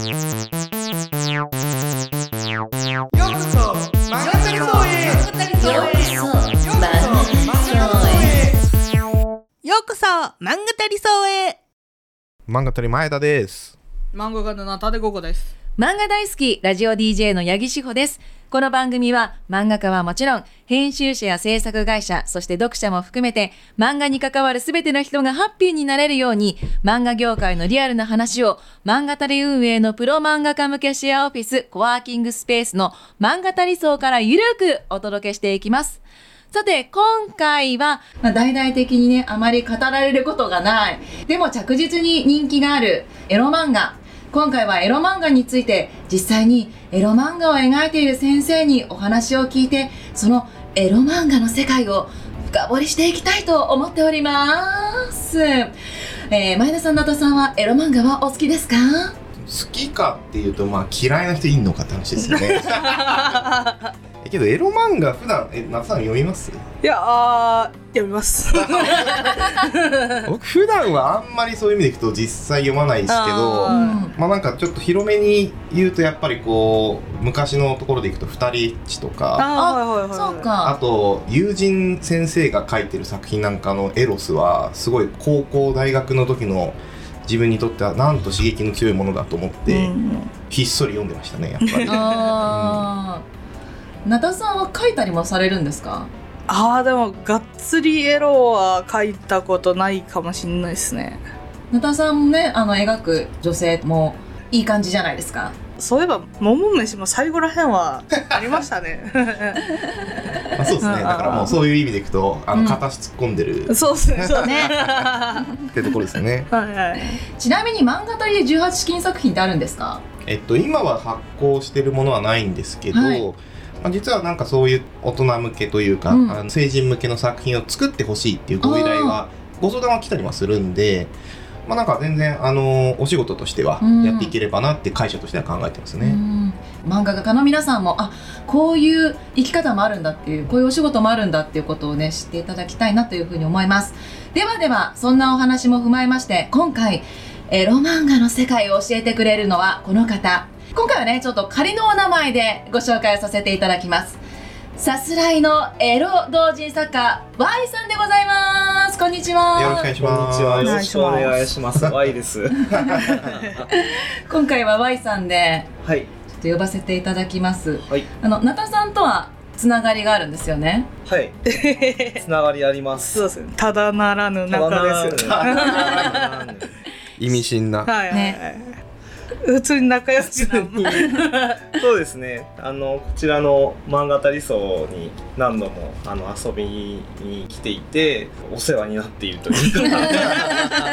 ようこそ漫画タリソーへ。ようこそ漫ようこそ漫画タリソーへ。漫画取り前田です。漫画家のナタデゴゴです。漫画大好きラジオ DJ の八木志保ですこの番組は漫画家はもちろん編集者や制作会社そして読者も含めて漫画に関わるすべての人がハッピーになれるように漫画業界のリアルな話を漫画たり運営のプロ漫画家向けシェアオフィスコワーキングスペースの漫画たり層からゆるくお届けしていきますさて、今回は、まあ、大々的にね、あまり語られることがない。でも着実に人気があるエロ漫画。今回はエロ漫画について、実際にエロ漫画を描いている先生にお話を聞いて、そのエロ漫画の世界を深掘りしていきたいと思っております。えー、前田さん、ナタさんはエロ漫画はお好きですか？好きかっていうと、まあ嫌いな人いんのかって話ですよね。えけどエロ漫画普段え夏さん読みます？いやあー読みます 僕普段はあんまりそういう意味でいくと実際読まないですけど。まあなんかちょっと広めに言うとやっぱりこう昔のところでいくと二人エッチとか。あーはいはいはいそうあか。と友人先生が書いてる作品なんかのエロスはすごい高校大学の時の自分にとってはなんと刺激の強いものだと思って、うん。ひっそり読んでましたねやっぱり。あー。ナタさんは書いたりもされるんですか？あーでもがっつりエロは書いたことないかもしんないですね。ナタさんもねあの描く女性もいい感じじゃないですかそういえば桃飯も最後らへんはありましたね。まあ、そうですね。だからもうそういう意味でいくとあうん。の片足突っ込んでる。そうですねそうね。ってところですよね。はいはい。ちなみに漫画たりで18禁作品ってあるんですか？えっと今は発行してるものはないんですけど、はい。まあ、実はなんかそういう大人向けというか、うん。あの成人向けの作品を作ってほしいっていうご依頼はご相談は来たりはするんでまあなんか全然あのお仕事としてはうん。やっていければなって会社としては考えてますね、うん。漫画家の皆さんもあこういう生き方もあるんだっていうこういうお仕事もあるんだっていうことをね知っていただきたいなというふうに思います。ではではそんなお話も踏まえまして今回エロ漫画の世界を教えてくれるのはこの方。今回はねちょっと仮のお名前でご紹介をさせていただきますさすらいのエロ同人作家 Y さんでございますこんにちはよろしくお願いしこんますにちは。よろしくお願いします。Y です。今回は Y さんではい。ちょっと呼ばせていただきますはい。あのナタさんとはつながりがあるんですよねはい。つながりあります。そうですねただならぬ仲ですよねただならぬ意味深なはい、ね普通に仲良しなそうですね。あのこちらの漫画たり層に何度もあの遊びに来ていてお世話になっているというか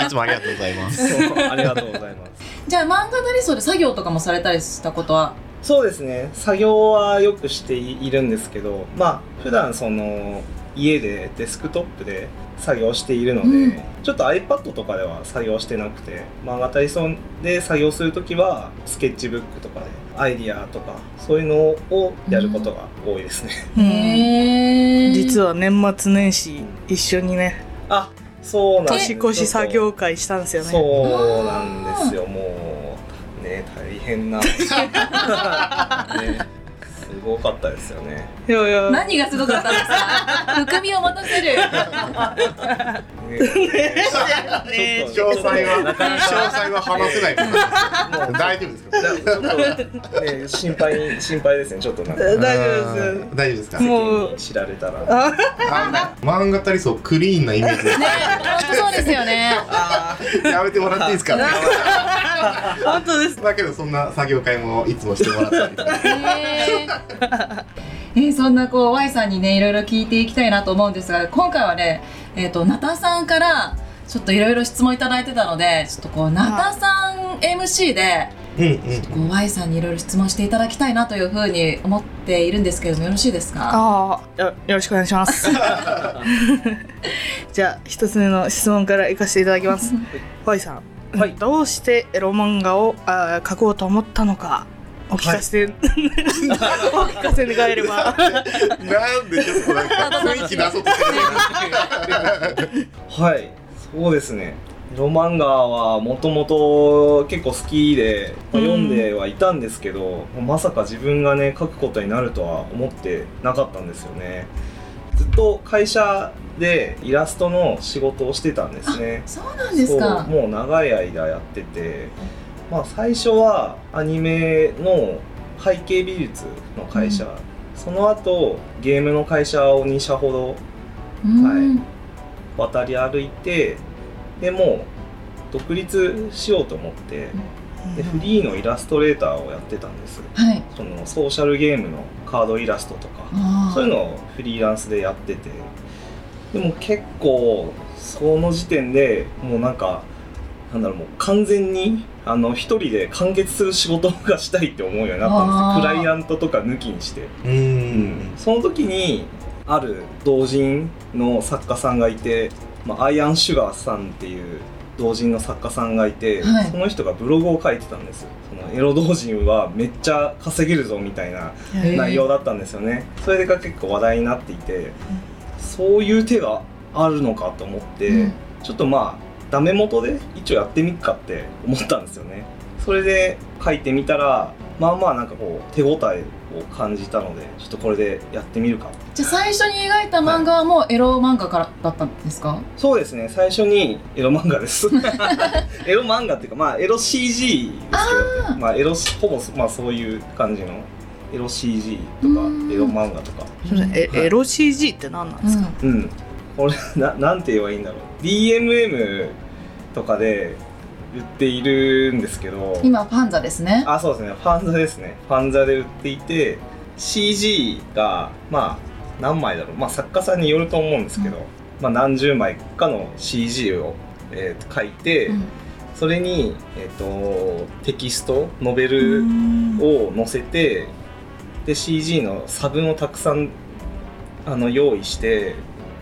いつもありがとうございます ありがとうございます。じゃあ漫画なりそうで作業とかもされたりしたことは？そうですね。作業はよくしているんですけど、まあ普段その家でデスクトップで作業しているので、うんちょっと iPad とかでは作業してなくて、漫画体操で作業するときはスケッチブックとかでアイディアとかそういうのをやることが多いですね。へえ実は年末年始一緒にねあ、そうなんです。年越し作業会したんですよねそうなんですよ。もうね大変な ねすごかったですよね。いやいや。何がすごかったんですか？含みを持たせる。詳細は詳細は話せない。からもう大丈夫ですか？ね心配心配ですねちょっとなんか。大丈夫です。よ大丈夫ですか？もう。に知られたら。漫画たりそうクリーンなイメージでね本当そうですよね。あやめてもらっていいですか？本当です。だけどそんな作業会もいつもしてもらったりえーそんなこう Y さんにねいろいろ聞いていきたいなと思うんですが今回はねえっ、とナタさんからちょっといろいろ質問いただいてたのでちょっとこうナタさん MC でうんうん。こう Y さんにいろいろ質問していただきたいなというふうに思っているんですけれどもよろしいですか？ああよよろしくお願いします。じゃあ一つ目の質問からいかせていただきます。ファイさん、はいどうしてエロ漫画をあー描こうと思ったのかお聞かせ、お聞かせ願えれば。なんでちょっとなんか雰囲気出そうとしてるはい。そうですね。エロ漫画はもともと結構好きで、まあうん。読んではいたんですけど、まさか自分がね書くことになるとは思ってなかったんですよね。ずっと会社でイラストの仕事をしてたんですね。そうなんですか。もう長い間やってて、まあ、最初はアニメの背景美術の会社、その後ゲームの会社を2社ほどうん。はい。渡り歩いてでもう独立しようと思ってでフリーのイラストレーターをやってたんです。はい。そのソーシャルゲームのカードイラストとかあそういうのをフリーランスでやってて。でも結構その時点でもうなんかなんだろうもう完全にあの一人で完結する仕事がしたいって思うようになったんですよ。クライアントとか抜きにして、うーん。その時にある同人の作家さんがいて、まあ、アイアンシュガーさんっていう同人の作家さんがいて、はい。その人がブログを書いてたんですそのエロ同人はめっちゃ稼げるぞみたいな内容だったんですよね。それが結構話題になっていてそういう手があるのかと思って、うん。ちょっとまあダメ元で一応やってみっかって思ったんですよね。それで書いてみたらまあまあなんかこう手応えを感じたのでちょっとこれでやってみるか。じゃあ最初に描いた漫画はもうエロ漫画からだったんですか、そうですね。最初にエロ漫画です。エロ漫画っていうかまあエロ CG ですけどまあエロほぼまあそういう感じのエロ CG とかうん。エロ漫画とか。エロ CG って何なんですか、うんこれななんて言えばいいんだろう。DMM とかで売っているんですけど。今パンザですね。あそうですね。ファンザですね。ファンザで売っていて CG がまあ何枚だろう。まあ作家さんによると思うんですけど、まあ何十枚かの CG を、えーと書いて、うん。それに、えー、とテキストノベうルん。を載せてで CG の差分をたくさんあの用意して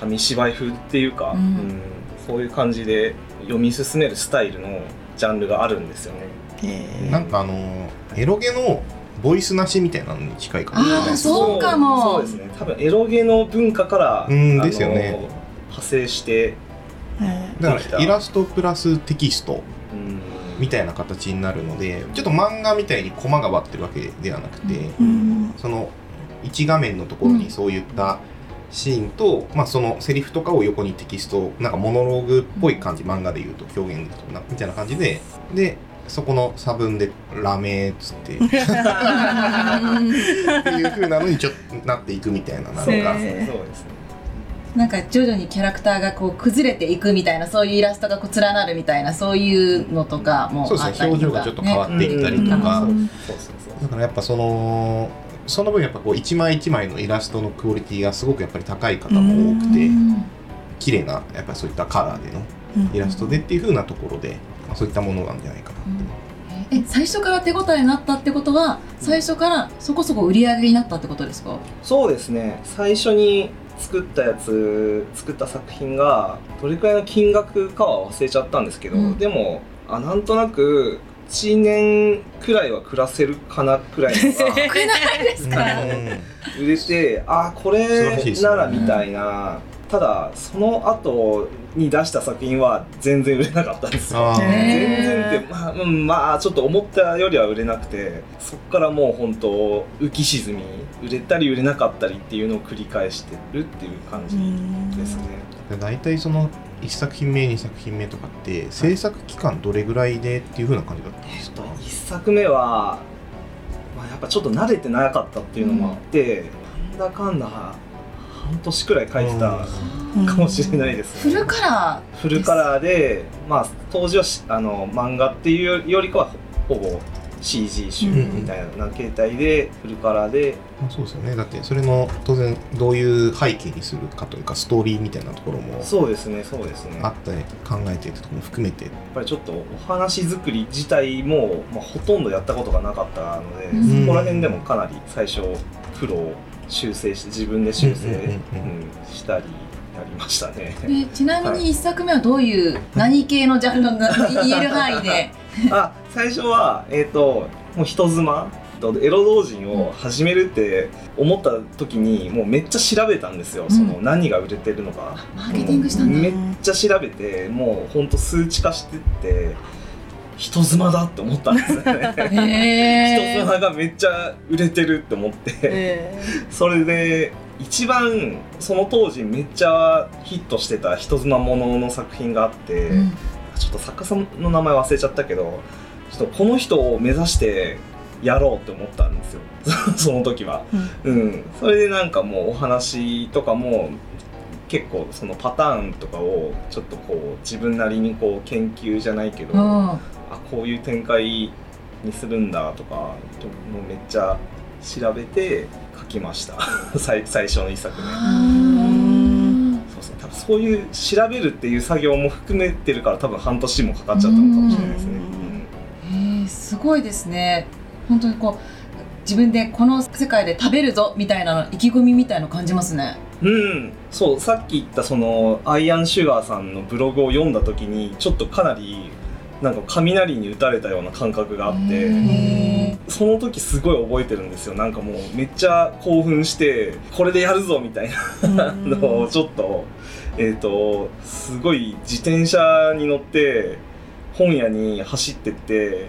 紙芝居風っていうか、うん。うんそういう感じで読み進めるスタイルのジャンルがあるんですよね。え。ーなんかあのエロゲのボイスなしみたいなのに近いかもあそうかも。そうですね。多分エロゲの文化から、うんですよね。派生して、え。だできた。からイラストプラステキストうん。みたいな形になるのでちょっと漫画みたいにコマが割ってるわけではなくて、うん。その1画面のところにそういったシーンと、まあ、そのセリフとかを横にテキストなんかモノローグっぽい感じ漫画で言うと表現みたいな感じででそこの差分で「ラメ」っつって っていう風なのにちょっとなっていくみたいななんか、そう。ですね。なんか徐々にキャラクターがこう崩れていくみたいなそういうイラストがこう連なるみたいなそういうのとかもそうですねあったりとか。表情がちょっと変わっていったりとか、うん。そうそうそうだからやっぱそのその分やっぱこう一枚一枚のイラストのクオリティがすごくやっぱり高い方も多くてうん綺麗なやっぱりそういったカラーでのうん。イラストでっていう風なところで、まあ、そういったものなんじゃないかなって、え最初から手応えになったってことは最初からそこそこ売り上げになったってことですか？そうですね。最初に作ったやつ作った作品がどれくらいの金額かは忘れちゃったんですけど、うん。でもあなんとなく1年くらいは暮らせるかなくらいのが 売れてあこ素晴らしいれならみたいな、ただその後に出した作品は全然売れなかったんですよ。全然ってまあ、うん、まあちょっと思ったよりは売れなくてそっからもう本当浮き沈み売れたり売れなかったりっていうのを繰り返してるっていう感じですね、で大体その1作品目2作品目とかって制作期間どれぐらいでっていう風な感じだったんですか、1作目は、まあ、やっぱちょっと慣れてなかったっていうのもあって、なんだかんだ半年くらい書いてたかもしれないですね。フルカラフルカラーで、まあ、当時はしあの漫画っていうよりかはほほぼ CG 集みたいな形態でフルカラーで。まあ、そうですよね。だってそれの当然どういう背景にするかというかストーリーみたいなところもそうですねそうですね。やっあって考えてってところも含めて。ぱりちょっとお話作り自体も、まあ、ほとんどやったことがなかったので、うん。そこら辺でもかなり最初苦労修正して自分で修正、うんうんうんうん。うんしたりやりましたね。ちなみに1作目はどういう何系のジャンルな言える範囲であ最初はえっ、ともう人妻とエロ同人を始めるって思った時にもうめっちゃ調べたんですよ、その何が売れてるのか。マーケティングしたんだ。めっちゃ調べてもうほんと数値化してって人妻だって思ったんです。よ ねへ人妻がめっちゃ売れてるって思って。え それで一番その当時めっちゃヒットしてた人妻ものの作品があって、うんちょっと作家さんの名前忘れちゃったけどちょっとこの人を目指してやろうって思ったんですよ。その時は。うん。うん、それでなんかもうお話とかも結構そのパターンとかをちょっとこう自分なりにこう研究じゃないけど、うん。あこういう展開にするんだとかもうめっちゃ調べて書きました。最最初の一作目。うんそういう調べるっていう作業も含めてるから多分半年もかかっちゃったのかもしれないですね。へえすごいですね。本当にこう自分でこの世界で食べるぞみたいな意気込みみたいの感じますね。うん、そうさっき言ったそのアイアンシュガーさんのブログを読んだ時にちょっとかなりなんか雷に打たれたような感覚があってへその時すごい覚えてるんですよ。なんかもうめっちゃ興奮してこれでやるぞみたいなのをちょっとえっ、とすごい自転車に乗って本屋に走ってって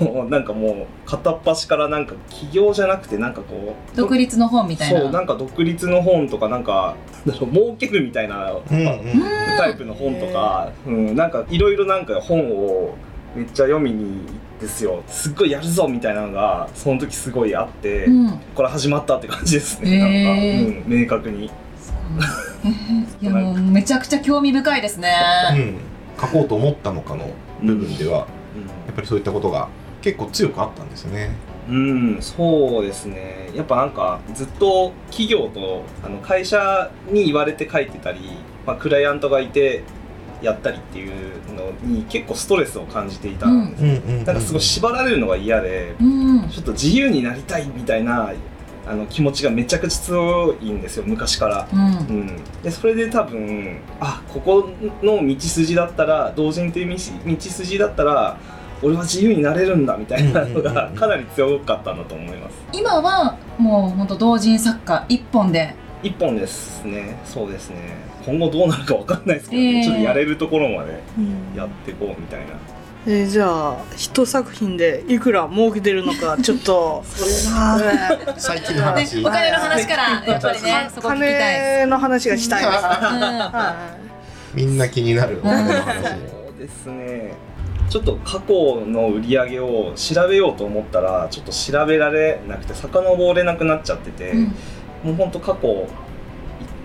あのなんかもう片っ端からなんか起業じゃなくてなんかこう独立の本みたいな。そうなんか独立の本とかなんか儲けるみたいなうんうん。タイプの本とか、うん、なんかいろいろなんか本をめっちゃ読みにですよ。すっごいやるぞみたいなのがその時すごいあって、うん。これ始まったって感じですね、へーなんか、うん、明確にい いやもうめちゃくちゃ興味深いですね。うん。書こうと思ったのかの部分では、やっぱりそういったことが結構強くあったんですよね。うん、そうですね。やっぱなんかずっと企業とあの会社に言われて書いてたり、まあ、クライアントがいてやったりっていうのに結構ストレスを感じていたんです、うん。うん。うん。なんかすごい縛られるのが嫌でうん。ちょっと自由になりたいみたいなあの気持ちがめちゃくちゃ強いんですよ昔から。うん。うん、でそれで多分あここの道筋だったら同人という道道筋だったら俺は自由になれるんだみたいなのがかなり強かったんだと思います。今はもう本当同人作家一本で。一本ですね。そうですね。今後どうなるかわかんないですけど、ね。ええちょっとやれるところまでうん。やっていこうみたいな。えーじゃあ一作品でいくら儲けてるのかちょっと。それな。ね最近のね話、お金の話からやっぱりねそこ聞きたいです。金の話がしたい。です、うんはみんな気になる。お金の話。そうですね。ちょっと過去の売り上げを調べようと思ったらちょっと調べられなくて遡れなくなっちゃってて、うん。もうほんと過去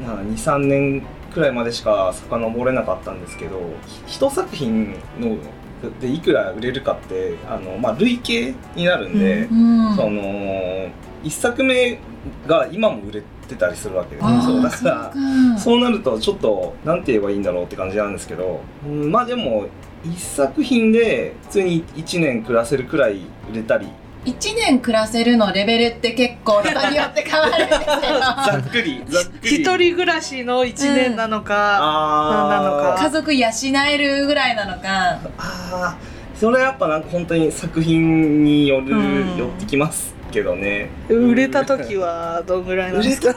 23年くらいまでしか遡れなかったんですけどひ一作品のでいくら売れるかってあの、まあ、累計になるんで、うんその1作目が今も売れてたりするわけですそうだからか。そうなるとちょっとなんて言えばいいんだろうって感じなんですけど、うんまあでも1作品で普通に1年暮らせるくらい売れたり1年暮らせるのレベルって結構人によって変わるんですけど ざっくりざっくり。一人暮らしの一年なのか、あーなのか。家族養えるぐらいなのか。あー。それはやっぱなんか本当に作品による、うん寄ってきますけどね。売れた時はどんぐらいなんですか？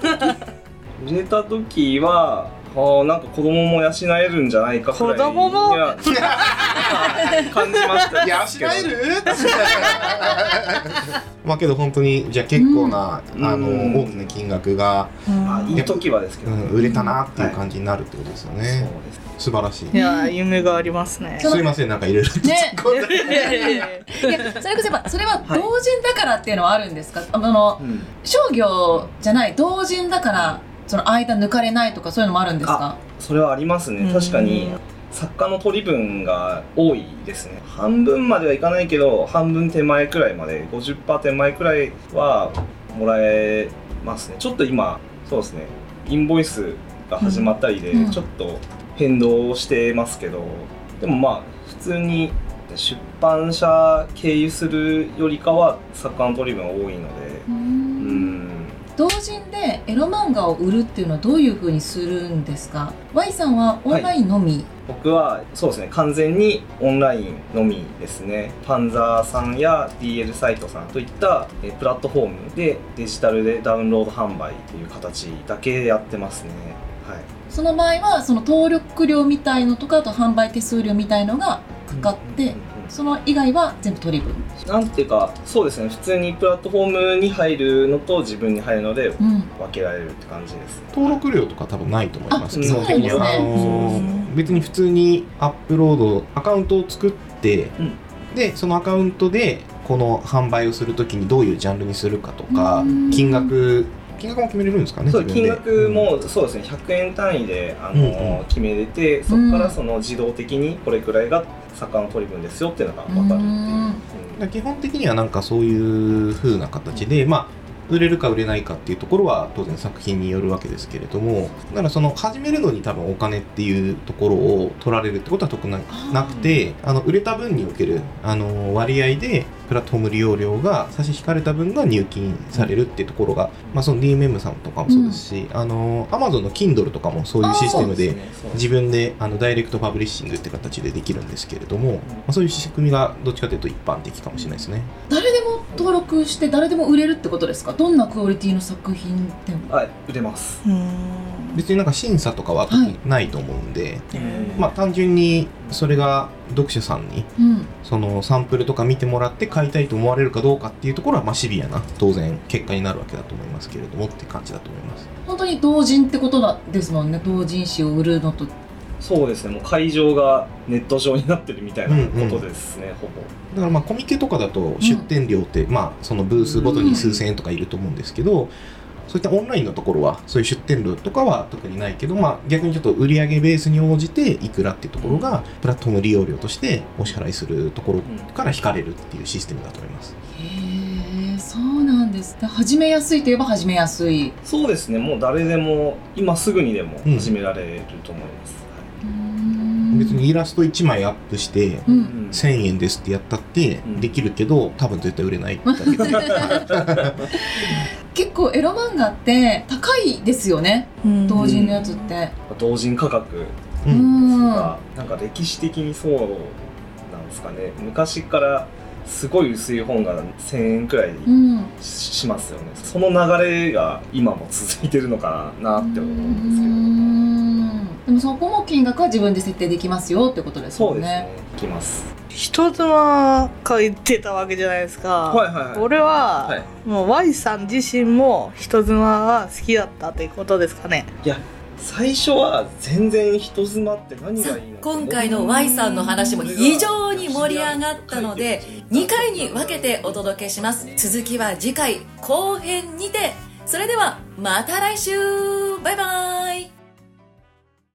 売れた時はあーなんか子供も養えるんじゃないかくらい子供も？い や感じました。いや、しらえる？まあけど本当にじゃあ結構な、うん。あのうん大きな金額が、あいい時はですけど、うん、売れたなっていう感じになるってことですよね、そうです。素晴らしい。いや夢がありますね。すいませんなんかいろいろね。いやそれこそやっぱそれは同人だからっていうのはあるんですか、あのうん。商業じゃない同人だからその間抜かれないとかそういうのもあるんですか？それはありますね。確かに。作家の取り分が多いですね。半分まではいかないけど半分手前くらいまで50%手前くらいはもらえますね。ちょっと今そうですね。インボイスが始まったりでうん。ちょっと変動してますけど、でもまあ普通に出版社経由するよりかは作家の取り分が多いので同人でエロ漫画を売るっていうのはどういうふうにするんですか？Y さんはオンラインのみ、僕はそうですね。完全にオンラインのみですね。パンザーさんや DL サイトさんといったえプラットフォームでデジタルでダウンロード販売っていう形だけでやってますね。はい。その場合はその登録料みたいのとかあと販売手数料みたいのがかかって、うんうんうんその以外は全部取り分なんていうかそうですね。普通にプラットフォームに入るのと自分に入るのでうん。分けられるって感じです登録料とか多分ないと思います。あ基本的にはそうなんですね。あのー別に普通にアップロードアカウントを作って、うん。でそのアカウントでこの販売をするときにどういうジャンルにするかとかうん。金額金額も決めれるんですかね金額もそうですね。100円単位であの、うんうん。決めれてそこからその自動的にこれくらいが魚の取り分ですよっていうのが分かるっていう。基本的にはなんかそういう風な形でまあ売れるか売れないかっていうところは当然作品によるわけですけれどもだからその始めるのに多分お金っていうところを取られるってことは特になくてあの売れた分におけるあの割合でプラットフォーム利用料が差し引かれた分が入金されるっていうところが、まあ、その DMM さんとかもそうですし、あの Amazon の Kindle とかもそういうシステムで自分であのダイレクトパブリッシングって形でできるんですけれども、まあ、そういう仕組みがどっちかというと一般的かもしれないですね。誰でも登録して誰でも売れるってことですか？どんなクオリティの作品でも？はい売れます。うん別になんか審査とかはないと思うんで、うん。まあ単純にそれが読者さんにうん。そのサンプルとか見てもらって買いたいと思われるかどうかっていうところはまあシビアな当然結果になるわけだと思いますけれどもって感じだと思います。本当に同人ってことだですもんね同人誌を売るのと。そうですねもう会場がネット上になってるみたいなことですね、ほぼ。だからまあコミケとかだと出店料って、まあそのブースごとに数千円とかいると思うんですけど、そういったオンラインのところはそういう出店料とかは特にないけど、まあ、逆にちょっと売上ベースに応じていくらっていうところがプラットフォーム利用料としてお支払いするところから引かれるっていうシステムだと思います。へえそうなんです。で始めやすいといえば始めやすい。そうですねもう誰でも今すぐにでもうん。始められると思います、うーん。別にイラスト1枚アップしてううん。ん1000円ですってやったってうんできるけど多分絶対売れないだけで 結構エロ漫画って高いですよね。うん。同人のやつって。同人価格。ううん。なんか歴史的にそうなんですかね。昔からすごい薄い本が1000円くらいうん。ししますよね。その流れが今も続いてるのかなって思うんですけど。うん。でもそこも金額は自分で設定できますよってことですそうですね。もんねいきます人妻書いてたわけじゃないですか、はいはいはい。俺は、はい。もう Y さん自身も人妻は好きだったということですかね。いや最初は全然人妻って何がいいの今回の Y さんの話も非常に盛り上がったので2回に分けてお届けします。続きは次回後編にて。それではまた来週。バイバイ